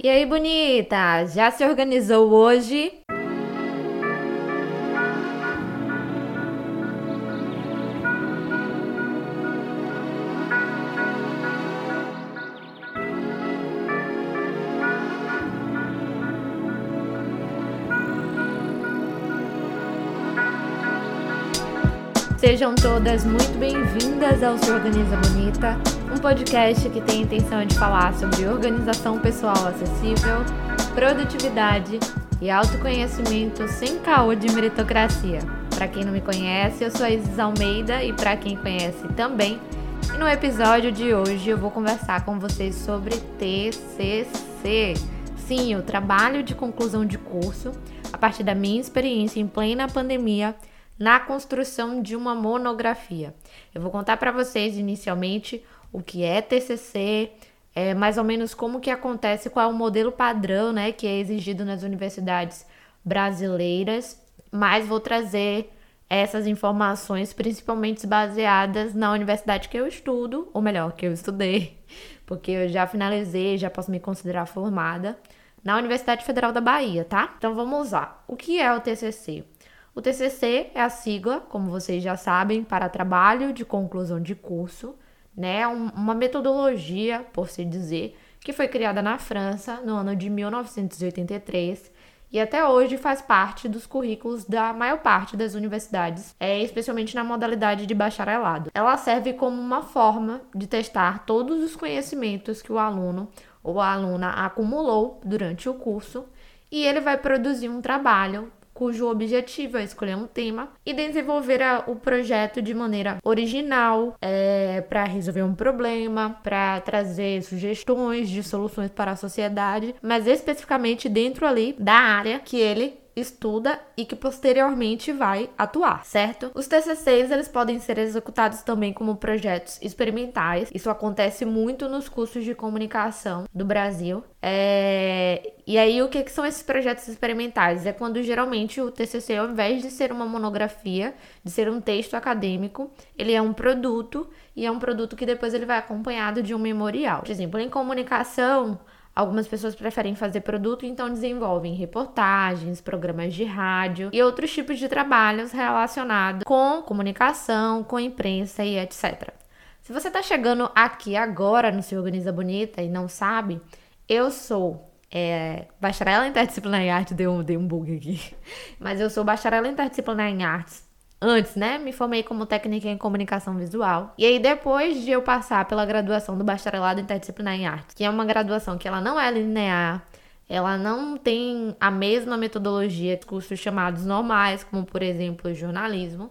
E aí, bonita? Já se organizou hoje? Sejam todas muito bem-vindas ao Se Organiza Bonita, um podcast que tem a intenção de falar sobre organização pessoal acessível, produtividade e autoconhecimento sem caô de meritocracia. Para quem não me conhece, eu sou a Isis Almeida e para quem conhece também. E no episódio de hoje eu vou conversar com vocês sobre TCC. Sim, o trabalho de conclusão de curso, a partir da minha experiência em plena pandemia na construção de uma monografia. Eu vou contar para vocês inicialmente o que é TCC, é, mais ou menos como que acontece, qual é o modelo padrão, né, que é exigido nas universidades brasileiras, mas vou trazer essas informações principalmente baseadas na universidade que eu estudo, ou melhor, que eu estudei, porque eu já finalizei, já posso me considerar formada na Universidade Federal da Bahia, tá? Então vamos lá. O que é o TCC? O TCC é a sigla, como vocês já sabem, para trabalho de conclusão de curso, né? uma metodologia, por se dizer, que foi criada na França no ano de 1983 e até hoje faz parte dos currículos da maior parte das universidades, é, especialmente na modalidade de bacharelado. Ela serve como uma forma de testar todos os conhecimentos que o aluno ou a aluna acumulou durante o curso e ele vai produzir um trabalho cujo objetivo é escolher um tema e desenvolver a, o projeto de maneira original, é, para resolver um problema, para trazer sugestões de soluções para a sociedade, mas especificamente dentro ali da área que ele estuda e que posteriormente vai atuar, certo? Os TCCs eles podem ser executados também como projetos experimentais. Isso acontece muito nos cursos de comunicação do Brasil. É... E aí o que, que são esses projetos experimentais? É quando geralmente o TCC, ao invés de ser uma monografia, de ser um texto acadêmico, ele é um produto e é um produto que depois ele vai acompanhado de um memorial. Por exemplo, em comunicação Algumas pessoas preferem fazer produto, então desenvolvem reportagens, programas de rádio e outros tipos de trabalhos relacionados com comunicação, com imprensa e etc. Se você está chegando aqui agora no Se Organiza Bonita e não sabe, eu sou é, bacharel em interdisciplinar em arte, deu, deu um bug aqui, mas eu sou bacharel em interdisciplinar em artes antes, né? Me formei como técnica em comunicação visual. E aí, depois de eu passar pela graduação do bacharelado interdisciplinar em arte, que é uma graduação que ela não é linear, ela não tem a mesma metodologia de cursos chamados normais, como por exemplo jornalismo.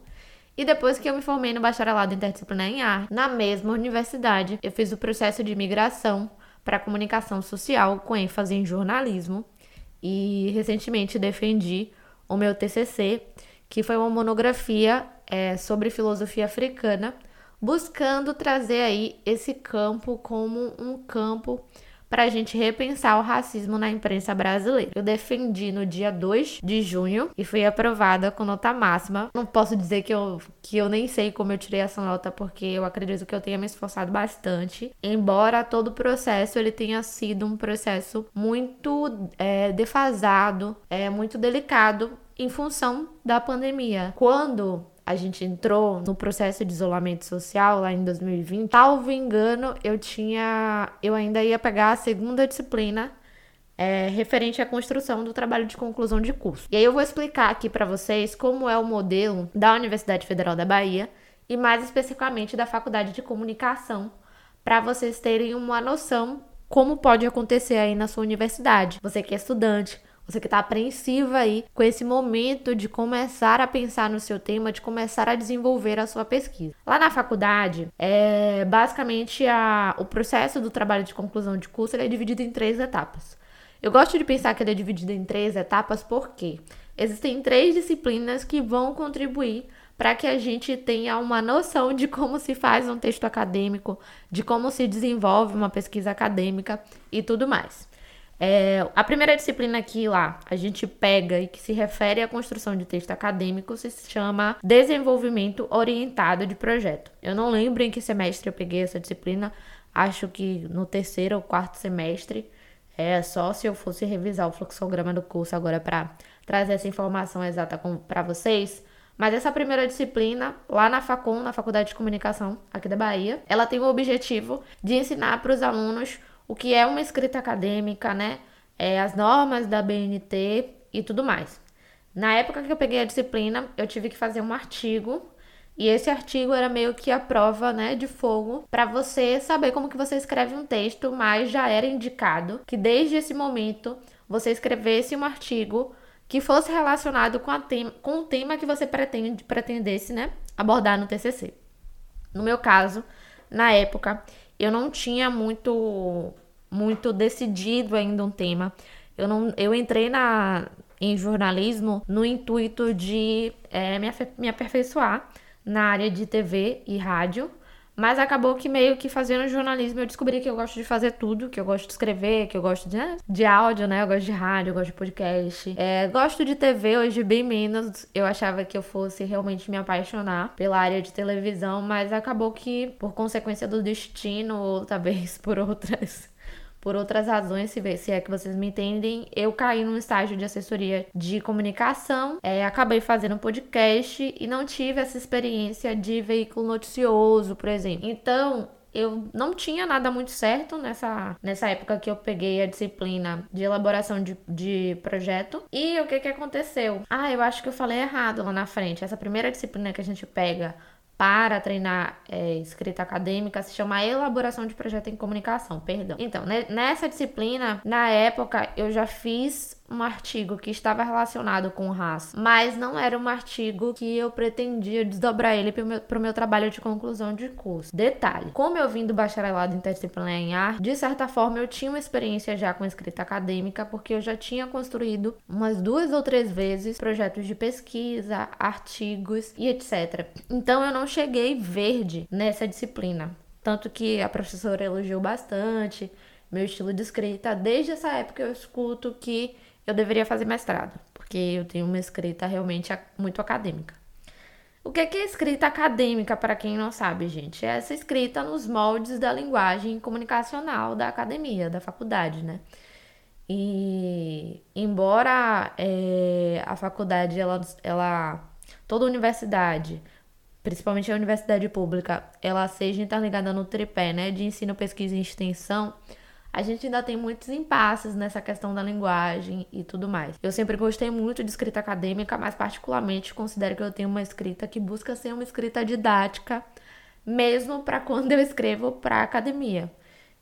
E depois que eu me formei no bacharelado interdisciplinar em arte, na mesma universidade, eu fiz o processo de migração para comunicação social com ênfase em jornalismo e recentemente defendi o meu TCC que foi uma monografia é, sobre filosofia africana, buscando trazer aí esse campo como um campo para a gente repensar o racismo na imprensa brasileira. Eu defendi no dia 2 de junho e fui aprovada com nota máxima. Não posso dizer que eu, que eu nem sei como eu tirei essa nota, porque eu acredito que eu tenha me esforçado bastante. Embora todo o processo ele tenha sido um processo muito é, defasado, é, muito delicado em função da pandemia. Quando a gente entrou no processo de isolamento social lá em 2020, salvo engano, eu tinha. Eu ainda ia pegar a segunda disciplina é, referente à construção do trabalho de conclusão de curso. E aí eu vou explicar aqui para vocês como é o modelo da Universidade Federal da Bahia e mais especificamente da Faculdade de Comunicação, para vocês terem uma noção como pode acontecer aí na sua universidade. Você que é estudante, você que está apreensiva aí com esse momento de começar a pensar no seu tema, de começar a desenvolver a sua pesquisa. Lá na faculdade, é, basicamente a, o processo do trabalho de conclusão de curso é dividido em três etapas. Eu gosto de pensar que ele é dividido em três etapas porque existem três disciplinas que vão contribuir para que a gente tenha uma noção de como se faz um texto acadêmico, de como se desenvolve uma pesquisa acadêmica e tudo mais. É, a primeira disciplina que lá a gente pega e que se refere à construção de texto acadêmico se chama Desenvolvimento Orientado de Projeto. Eu não lembro em que semestre eu peguei essa disciplina, acho que no terceiro ou quarto semestre. É só se eu fosse revisar o fluxograma do curso agora para trazer essa informação exata para vocês. Mas essa primeira disciplina, lá na Facom, na Faculdade de Comunicação aqui da Bahia, ela tem o objetivo de ensinar para os alunos o que é uma escrita acadêmica, né? É, as normas da BNT e tudo mais. Na época que eu peguei a disciplina, eu tive que fazer um artigo e esse artigo era meio que a prova, né, de fogo para você saber como que você escreve um texto, mas já era indicado que desde esse momento você escrevesse um artigo que fosse relacionado com, tema, com o tema que você pretende, pretendesse né, abordar no TCC. No meu caso, na época, eu não tinha muito muito decidido ainda um tema. Eu, não, eu entrei na, em jornalismo no intuito de é, me, me aperfeiçoar na área de TV e rádio mas acabou que meio que fazendo jornalismo eu descobri que eu gosto de fazer tudo, que eu gosto de escrever, que eu gosto de, né, de áudio, né? Eu gosto de rádio, eu gosto de podcast. É, gosto de TV hoje bem menos. Eu achava que eu fosse realmente me apaixonar pela área de televisão, mas acabou que, por consequência do destino, ou talvez por outras por outras razões, se, se é que vocês me entendem, eu caí num estágio de assessoria de comunicação, é, acabei fazendo um podcast e não tive essa experiência de veículo noticioso, por exemplo. Então, eu não tinha nada muito certo nessa, nessa época que eu peguei a disciplina de elaboração de, de projeto. E o que que aconteceu? Ah, eu acho que eu falei errado lá na frente. Essa primeira disciplina que a gente pega para treinar é, escrita acadêmica se chama elaboração de projeto em comunicação, perdão. Então, nessa disciplina, na época, eu já fiz um artigo que estava relacionado com raça, mas não era um artigo que eu pretendia desdobrar ele para o meu, meu, trabalho de conclusão de curso. Detalhe: como eu vim do bacharelado interdisciplinar em arte, de certa forma eu tinha uma experiência já com escrita acadêmica, porque eu já tinha construído umas duas ou três vezes projetos de pesquisa, artigos e etc. Então eu não cheguei verde nessa disciplina. Tanto que a professora elogiou bastante meu estilo de escrita. Desde essa época eu escuto que eu deveria fazer mestrado, porque eu tenho uma escrita realmente muito acadêmica. O que é escrita acadêmica, para quem não sabe, gente? É essa escrita nos moldes da linguagem comunicacional da academia, da faculdade, né? E embora é, a faculdade, ela, ela, toda universidade, principalmente a universidade pública, ela seja interligada no tripé, né, de ensino, pesquisa e extensão, a gente ainda tem muitos impasses nessa questão da linguagem e tudo mais. Eu sempre gostei muito de escrita acadêmica, mas particularmente considero que eu tenho uma escrita que busca ser uma escrita didática, mesmo para quando eu escrevo para academia.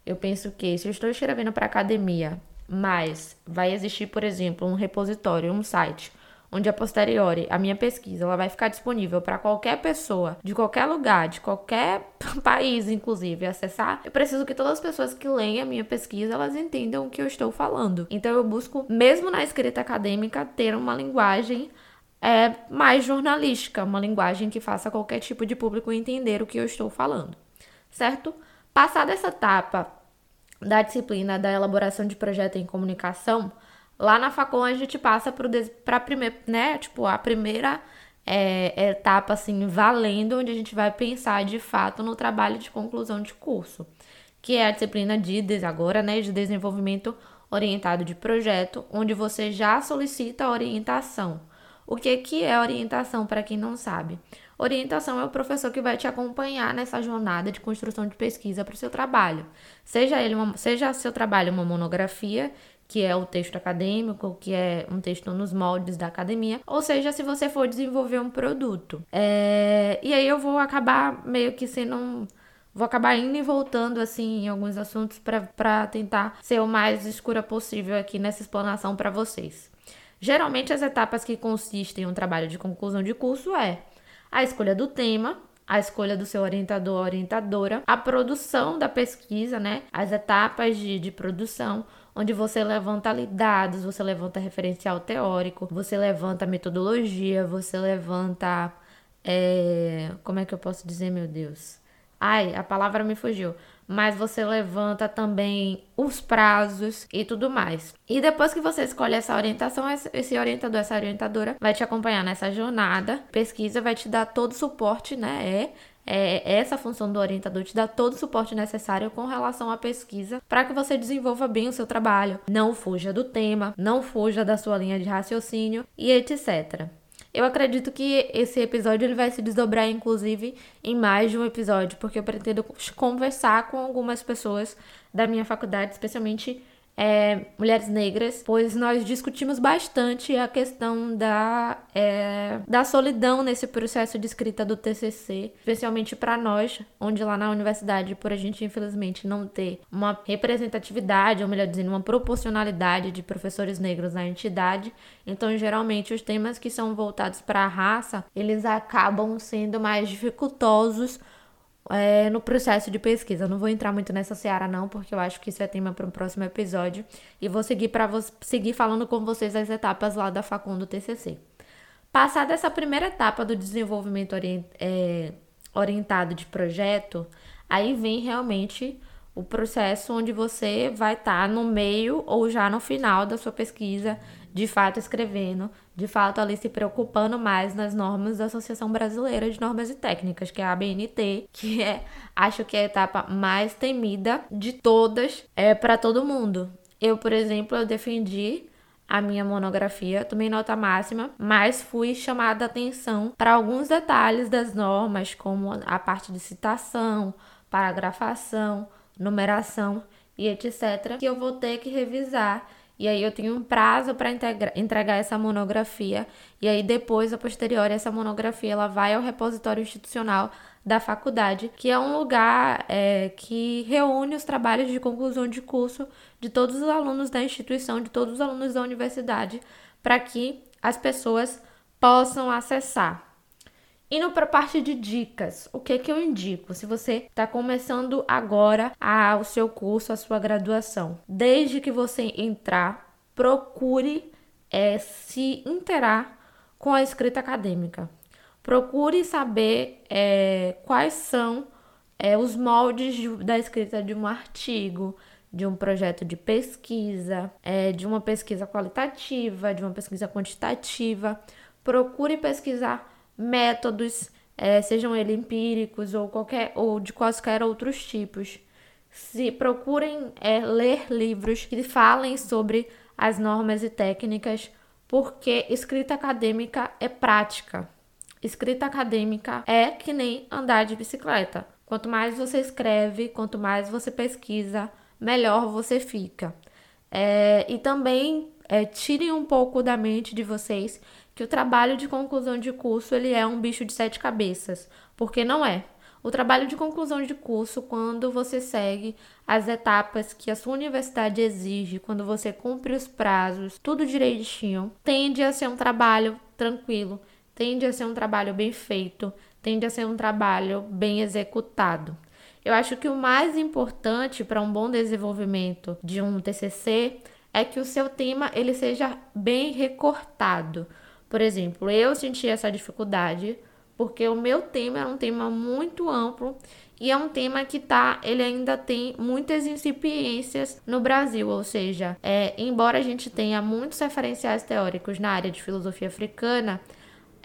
Eu penso que se eu estou escrevendo para academia, mas vai existir, por exemplo, um repositório, um site onde a posteriori a minha pesquisa ela vai ficar disponível para qualquer pessoa, de qualquer lugar, de qualquer país, inclusive, acessar. Eu preciso que todas as pessoas que leem a minha pesquisa elas entendam o que eu estou falando. Então eu busco, mesmo na escrita acadêmica, ter uma linguagem é, mais jornalística, uma linguagem que faça qualquer tipo de público entender o que eu estou falando, certo? Passada essa etapa da disciplina da elaboração de projeto em comunicação, Lá na Facom a gente passa para primeiro, né? Tipo, a primeira é, etapa assim valendo, onde a gente vai pensar de fato no trabalho de conclusão de curso, que é a disciplina de agora, né, de desenvolvimento orientado de projeto, onde você já solicita orientação. O que que é orientação para quem não sabe? Orientação é o professor que vai te acompanhar nessa jornada de construção de pesquisa para o seu trabalho. Seja ele uma, seja seu trabalho uma monografia que é o texto acadêmico, que é um texto nos moldes da academia, ou seja, se você for desenvolver um produto. É... E aí eu vou acabar meio que sendo um... Vou acabar indo e voltando, assim, em alguns assuntos para tentar ser o mais escura possível aqui nessa explanação para vocês. Geralmente, as etapas que consistem em um trabalho de conclusão de curso é a escolha do tema, a escolha do seu orientador ou orientadora, a produção da pesquisa, né? As etapas de, de produção, onde você levanta dados, você levanta referencial teórico, você levanta metodologia, você levanta. É... Como é que eu posso dizer, meu Deus? Ai, a palavra me fugiu. Mas você levanta também os prazos e tudo mais. E depois que você escolhe essa orientação, esse orientador, essa orientadora vai te acompanhar nessa jornada. Pesquisa vai te dar todo o suporte, né? É é, essa função do orientador te dá todo o suporte necessário com relação à pesquisa para que você desenvolva bem o seu trabalho. Não fuja do tema, não fuja da sua linha de raciocínio e etc. Eu acredito que esse episódio ele vai se desdobrar, inclusive, em mais de um episódio, porque eu pretendo conversar com algumas pessoas da minha faculdade, especialmente é, mulheres negras, pois nós discutimos bastante a questão da, é, da solidão nesse processo de escrita do TCC, especialmente para nós, onde lá na universidade, por a gente infelizmente não ter uma representatividade, ou melhor dizendo, uma proporcionalidade de professores negros na entidade, então geralmente os temas que são voltados para a raça, eles acabam sendo mais dificultosos é, no processo de pesquisa. Eu não vou entrar muito nessa seara, não, porque eu acho que isso é tema para um próximo episódio. E vou seguir para seguir falando com vocês as etapas lá da Facundo TCC. Passada essa primeira etapa do desenvolvimento orient, é, orientado de projeto, aí vem realmente o processo onde você vai estar tá no meio ou já no final da sua pesquisa, de fato escrevendo, de fato ali se preocupando mais nas normas da Associação Brasileira de Normas e Técnicas, que é a ABNT, que é, acho que é a etapa mais temida de todas é para todo mundo. Eu, por exemplo, eu defendi a minha monografia, tomei nota máxima, mas fui chamada a atenção para alguns detalhes das normas, como a parte de citação, paragrafação, numeração e etc., que eu vou ter que revisar. E aí eu tenho um prazo para entregar essa monografia. E aí depois, a posteriori, essa monografia ela vai ao repositório institucional da faculdade, que é um lugar é, que reúne os trabalhos de conclusão de curso de todos os alunos da instituição, de todos os alunos da universidade, para que as pessoas possam acessar. Indo para a parte de dicas, o que que eu indico se você está começando agora a, o seu curso, a sua graduação? Desde que você entrar, procure é, se interar com a escrita acadêmica. Procure saber é, quais são é, os moldes de, da escrita de um artigo, de um projeto de pesquisa, é, de uma pesquisa qualitativa, de uma pesquisa quantitativa. Procure pesquisar métodos, é, sejam eles empíricos ou qualquer ou de quaisquer outros tipos. Se procurem é, ler livros que falem sobre as normas e técnicas, porque escrita acadêmica é prática. Escrita acadêmica é que nem andar de bicicleta. Quanto mais você escreve, quanto mais você pesquisa, melhor você fica. É, e também é, tirem um pouco da mente de vocês que o trabalho de conclusão de curso ele é um bicho de sete cabeças, porque não é. O trabalho de conclusão de curso, quando você segue as etapas que a sua universidade exige, quando você cumpre os prazos, tudo direitinho, tende a ser um trabalho tranquilo, tende a ser um trabalho bem feito, tende a ser um trabalho bem executado. Eu acho que o mais importante para um bom desenvolvimento de um TCC é que o seu tema ele seja bem recortado. Por exemplo, eu senti essa dificuldade porque o meu tema é um tema muito amplo e é um tema que tá, ele ainda tem muitas incipiências no Brasil, ou seja, é, embora a gente tenha muitos referenciais teóricos na área de filosofia africana,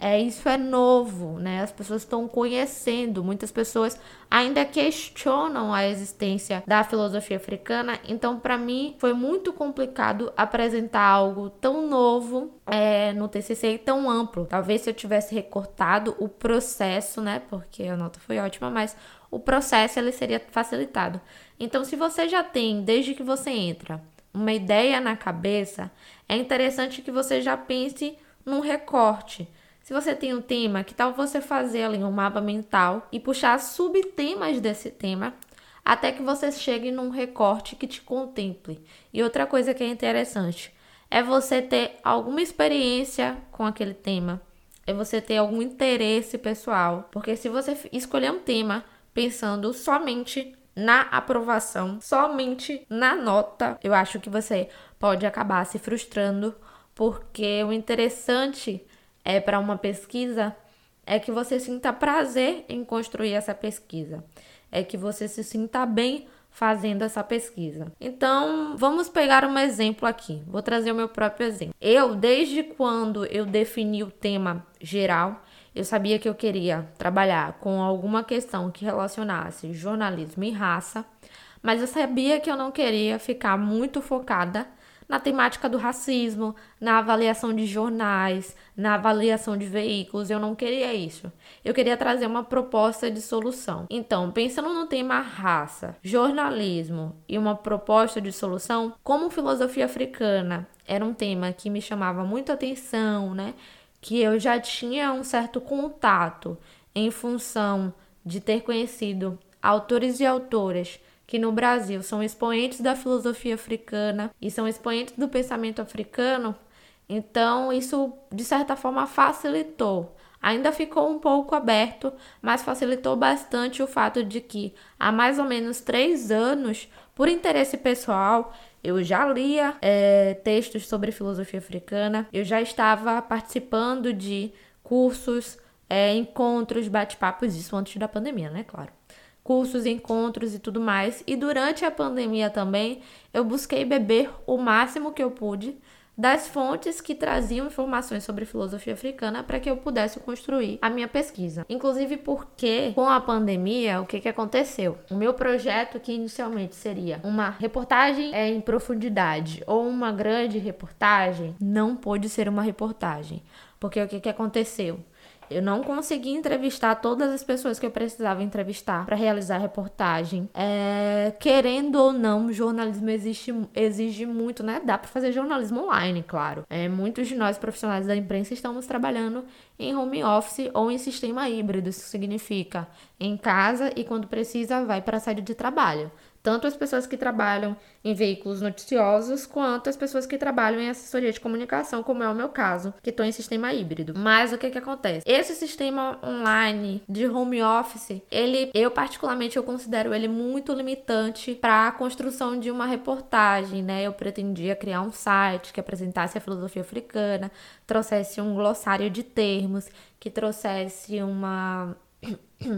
é, isso é novo, né? As pessoas estão conhecendo, muitas pessoas ainda questionam a existência da filosofia africana. Então, para mim, foi muito complicado apresentar algo tão novo é, no TCC e tão amplo. Talvez se eu tivesse recortado o processo, né? Porque a nota foi ótima, mas o processo ele seria facilitado. Então, se você já tem, desde que você entra, uma ideia na cabeça, é interessante que você já pense num recorte. Se você tem um tema, que tal você fazer ali um mapa mental e puxar subtemas desse tema até que você chegue num recorte que te contemple. E outra coisa que é interessante é você ter alguma experiência com aquele tema, é você ter algum interesse pessoal, porque se você escolher um tema pensando somente na aprovação, somente na nota, eu acho que você pode acabar se frustrando, porque o interessante é para uma pesquisa é que você sinta prazer em construir essa pesquisa, é que você se sinta bem fazendo essa pesquisa. Então, vamos pegar um exemplo aqui. Vou trazer o meu próprio exemplo. Eu, desde quando eu defini o tema geral, eu sabia que eu queria trabalhar com alguma questão que relacionasse jornalismo e raça, mas eu sabia que eu não queria ficar muito focada na temática do racismo, na avaliação de jornais, na avaliação de veículos. Eu não queria isso. Eu queria trazer uma proposta de solução. Então, pensando no tema raça, jornalismo e uma proposta de solução, como filosofia africana era um tema que me chamava muito atenção, né? Que eu já tinha um certo contato em função de ter conhecido autores e autoras que no Brasil são expoentes da filosofia africana e são expoentes do pensamento africano, então isso de certa forma facilitou. Ainda ficou um pouco aberto, mas facilitou bastante o fato de que há mais ou menos três anos, por interesse pessoal, eu já lia é, textos sobre filosofia africana, eu já estava participando de cursos, é, encontros, bate-papos, isso antes da pandemia, né? Claro cursos, encontros e tudo mais. E durante a pandemia também, eu busquei beber o máximo que eu pude das fontes que traziam informações sobre filosofia africana para que eu pudesse construir a minha pesquisa. Inclusive porque com a pandemia, o que, que aconteceu? O meu projeto que inicialmente seria uma reportagem é, em profundidade ou uma grande reportagem, não pôde ser uma reportagem. Porque o que, que aconteceu? Eu não consegui entrevistar todas as pessoas que eu precisava entrevistar para realizar a reportagem. É, querendo ou não, jornalismo existe, exige muito, né? Dá para fazer jornalismo online, claro. É, muitos de nós, profissionais da imprensa, estamos trabalhando em home office ou em sistema híbrido. Isso significa em casa e quando precisa vai para a sede de trabalho tanto as pessoas que trabalham em veículos noticiosos, quanto as pessoas que trabalham em assessoria de comunicação, como é o meu caso, que estou em sistema híbrido. Mas o que que acontece? Esse sistema online de home office, ele, eu particularmente, eu considero ele muito limitante para a construção de uma reportagem, né? Eu pretendia criar um site que apresentasse a filosofia africana, trouxesse um glossário de termos, que trouxesse uma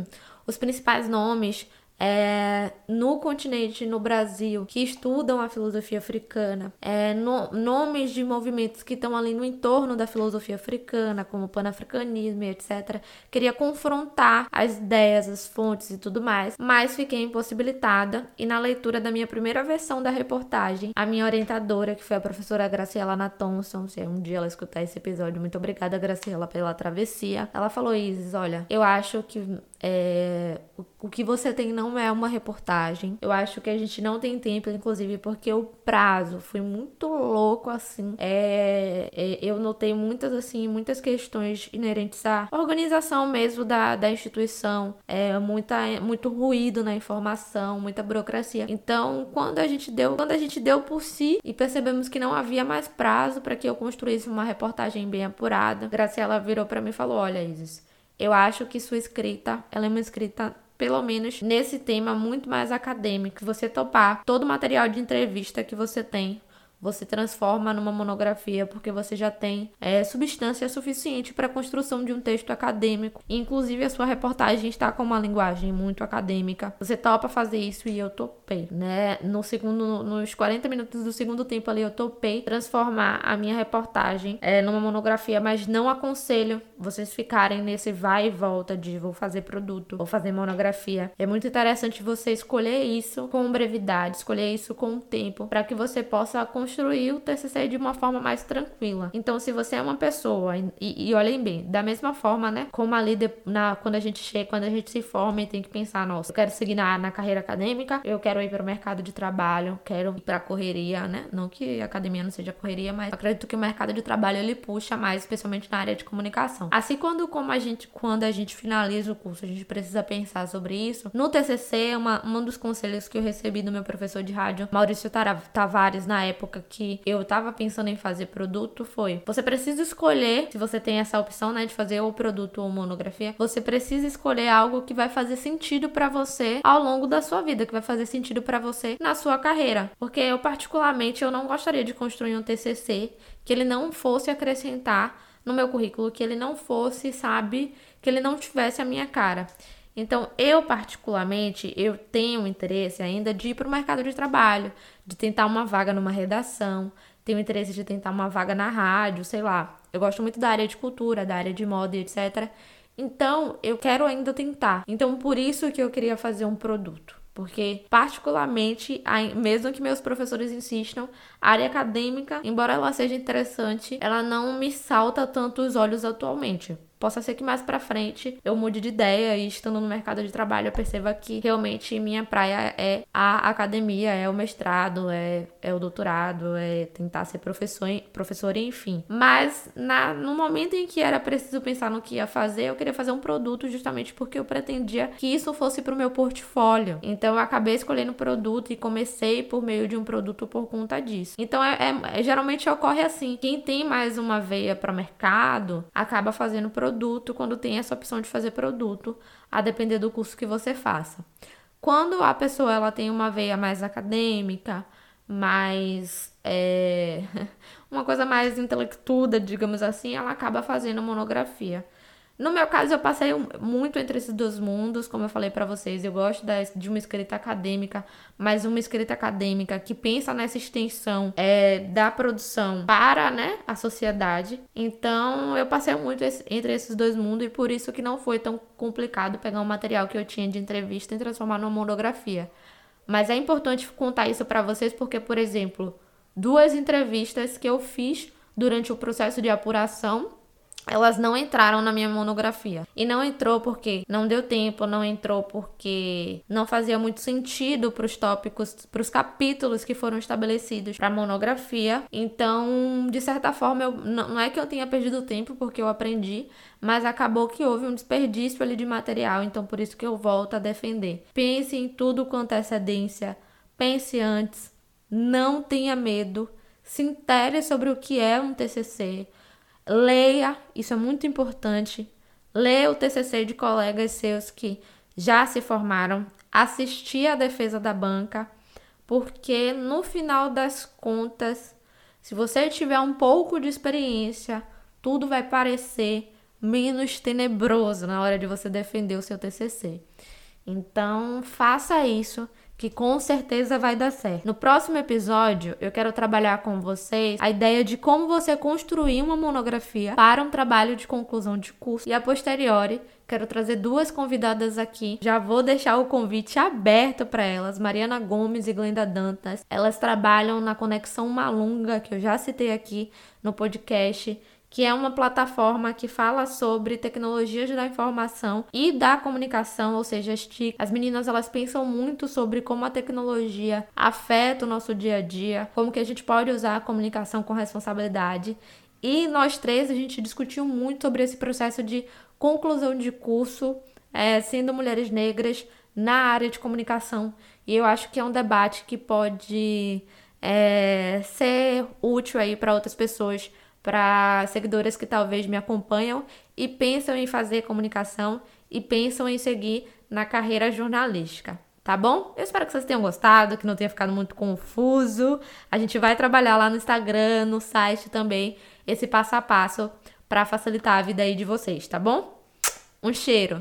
os principais nomes é, no continente, no Brasil, que estudam a filosofia africana, é, no, nomes de movimentos que estão ali no entorno da filosofia africana, como o panafricanismo e etc. Queria confrontar as ideias, as fontes e tudo mais, mas fiquei impossibilitada e na leitura da minha primeira versão da reportagem, a minha orientadora, que foi a professora Graciela Natonson, se um dia ela escutar esse episódio, muito obrigada, Graciela, pela travessia, ela falou, Isis, olha, eu acho que é, o, que você tem não é uma reportagem. Eu acho que a gente não tem tempo, inclusive, porque o prazo foi muito louco, assim. É, é, eu notei muitas, assim, muitas questões inerentes à organização mesmo da, da instituição. É, muita, muito ruído na informação, muita burocracia. Então, quando a gente deu, quando a gente deu por si e percebemos que não havia mais prazo para que eu construísse uma reportagem bem apurada, Graciela virou para mim e falou: Olha, Isis eu acho que sua escrita, ela é uma escrita pelo menos nesse tema muito mais acadêmico. Você topar todo o material de entrevista que você tem você transforma numa monografia porque você já tem é, substância suficiente para a construção de um texto acadêmico. Inclusive, a sua reportagem está com uma linguagem muito acadêmica. Você topa fazer isso e eu topei, né? No segundo, nos 40 minutos do segundo tempo ali, eu topei transformar a minha reportagem é, numa monografia, mas não aconselho vocês ficarem nesse vai e volta de vou fazer produto, vou fazer monografia. É muito interessante você escolher isso com brevidade, escolher isso com tempo, para que você possa construir construir o TCC de uma forma mais tranquila. Então, se você é uma pessoa, e, e olhem bem, da mesma forma, né, como ali de, na, quando a gente chega, quando a gente se forma e tem que pensar, nossa, eu quero seguir na, na carreira acadêmica, eu quero ir para o mercado de trabalho, quero ir para a correria, né? Não que a academia não seja correria, mas acredito que o mercado de trabalho ele puxa mais, especialmente na área de comunicação. Assim, quando como a gente, quando a gente finaliza o curso, a gente precisa pensar sobre isso. No TCC, uma, um dos conselhos que eu recebi do meu professor de rádio, Maurício Tavares, na época, que eu tava pensando em fazer produto foi: você precisa escolher, se você tem essa opção, né, de fazer ou produto ou monografia, você precisa escolher algo que vai fazer sentido para você ao longo da sua vida, que vai fazer sentido para você na sua carreira. Porque eu particularmente eu não gostaria de construir um TCC que ele não fosse acrescentar no meu currículo, que ele não fosse, sabe, que ele não tivesse a minha cara. Então, eu particularmente, eu tenho interesse ainda de ir para o mercado de trabalho, de tentar uma vaga numa redação, tenho interesse de tentar uma vaga na rádio, sei lá. Eu gosto muito da área de cultura, da área de moda etc. Então, eu quero ainda tentar. Então, por isso que eu queria fazer um produto. Porque, particularmente, mesmo que meus professores insistam, a área acadêmica, embora ela seja interessante, ela não me salta tanto os olhos atualmente. Possa ser que mais para frente eu mude de ideia e estando no mercado de trabalho eu perceba que realmente minha praia é a academia, é o mestrado, é, é o doutorado, é tentar ser professor, professor enfim. Mas na, no momento em que era preciso pensar no que ia fazer, eu queria fazer um produto justamente porque eu pretendia que isso fosse para o meu portfólio. Então eu acabei escolhendo produto e comecei por meio de um produto por conta disso. Então é, é geralmente ocorre assim. Quem tem mais uma veia para mercado acaba fazendo produto produto quando tem essa opção de fazer produto, a depender do curso que você faça. Quando a pessoa ela tem uma veia mais acadêmica, mais é, uma coisa mais intelectuda, digamos assim, ela acaba fazendo monografia. No meu caso, eu passei muito entre esses dois mundos, como eu falei para vocês. Eu gosto de uma escrita acadêmica, mas uma escrita acadêmica que pensa nessa extensão é, da produção para né, a sociedade. Então, eu passei muito entre esses dois mundos e por isso que não foi tão complicado pegar um material que eu tinha de entrevista e transformar numa monografia. Mas é importante contar isso para vocês porque, por exemplo, duas entrevistas que eu fiz durante o processo de apuração elas não entraram na minha monografia. E não entrou porque não deu tempo, não entrou porque não fazia muito sentido para os tópicos, para os capítulos que foram estabelecidos para a monografia. Então, de certa forma, eu, não é que eu tenha perdido tempo porque eu aprendi, mas acabou que houve um desperdício ali de material, então por isso que eu volto a defender. Pense em tudo com antecedência, pense antes, não tenha medo, se intere sobre o que é um TCC Leia, isso é muito importante. Leia o TCC de colegas seus que já se formaram, assistir a defesa da banca, porque no final das contas, se você tiver um pouco de experiência, tudo vai parecer menos tenebroso na hora de você defender o seu TCC. Então, faça isso que com certeza vai dar certo. No próximo episódio, eu quero trabalhar com vocês a ideia de como você construir uma monografia para um trabalho de conclusão de curso e a posteriori Quero trazer duas convidadas aqui. Já vou deixar o convite aberto para elas, Mariana Gomes e Glenda Dantas. Elas trabalham na Conexão Malunga, que eu já citei aqui no podcast que é uma plataforma que fala sobre tecnologias da informação e da comunicação, ou seja, as TIC. As meninas elas pensam muito sobre como a tecnologia afeta o nosso dia a dia, como que a gente pode usar a comunicação com responsabilidade. E nós três a gente discutiu muito sobre esse processo de conclusão de curso, é, sendo mulheres negras na área de comunicação. E eu acho que é um debate que pode é, ser útil aí para outras pessoas para seguidoras que talvez me acompanham e pensam em fazer comunicação e pensam em seguir na carreira jornalística. Tá bom? Eu espero que vocês tenham gostado, que não tenha ficado muito confuso. A gente vai trabalhar lá no Instagram, no site também, esse passo a passo para facilitar a vida aí de vocês, tá bom? Um cheiro!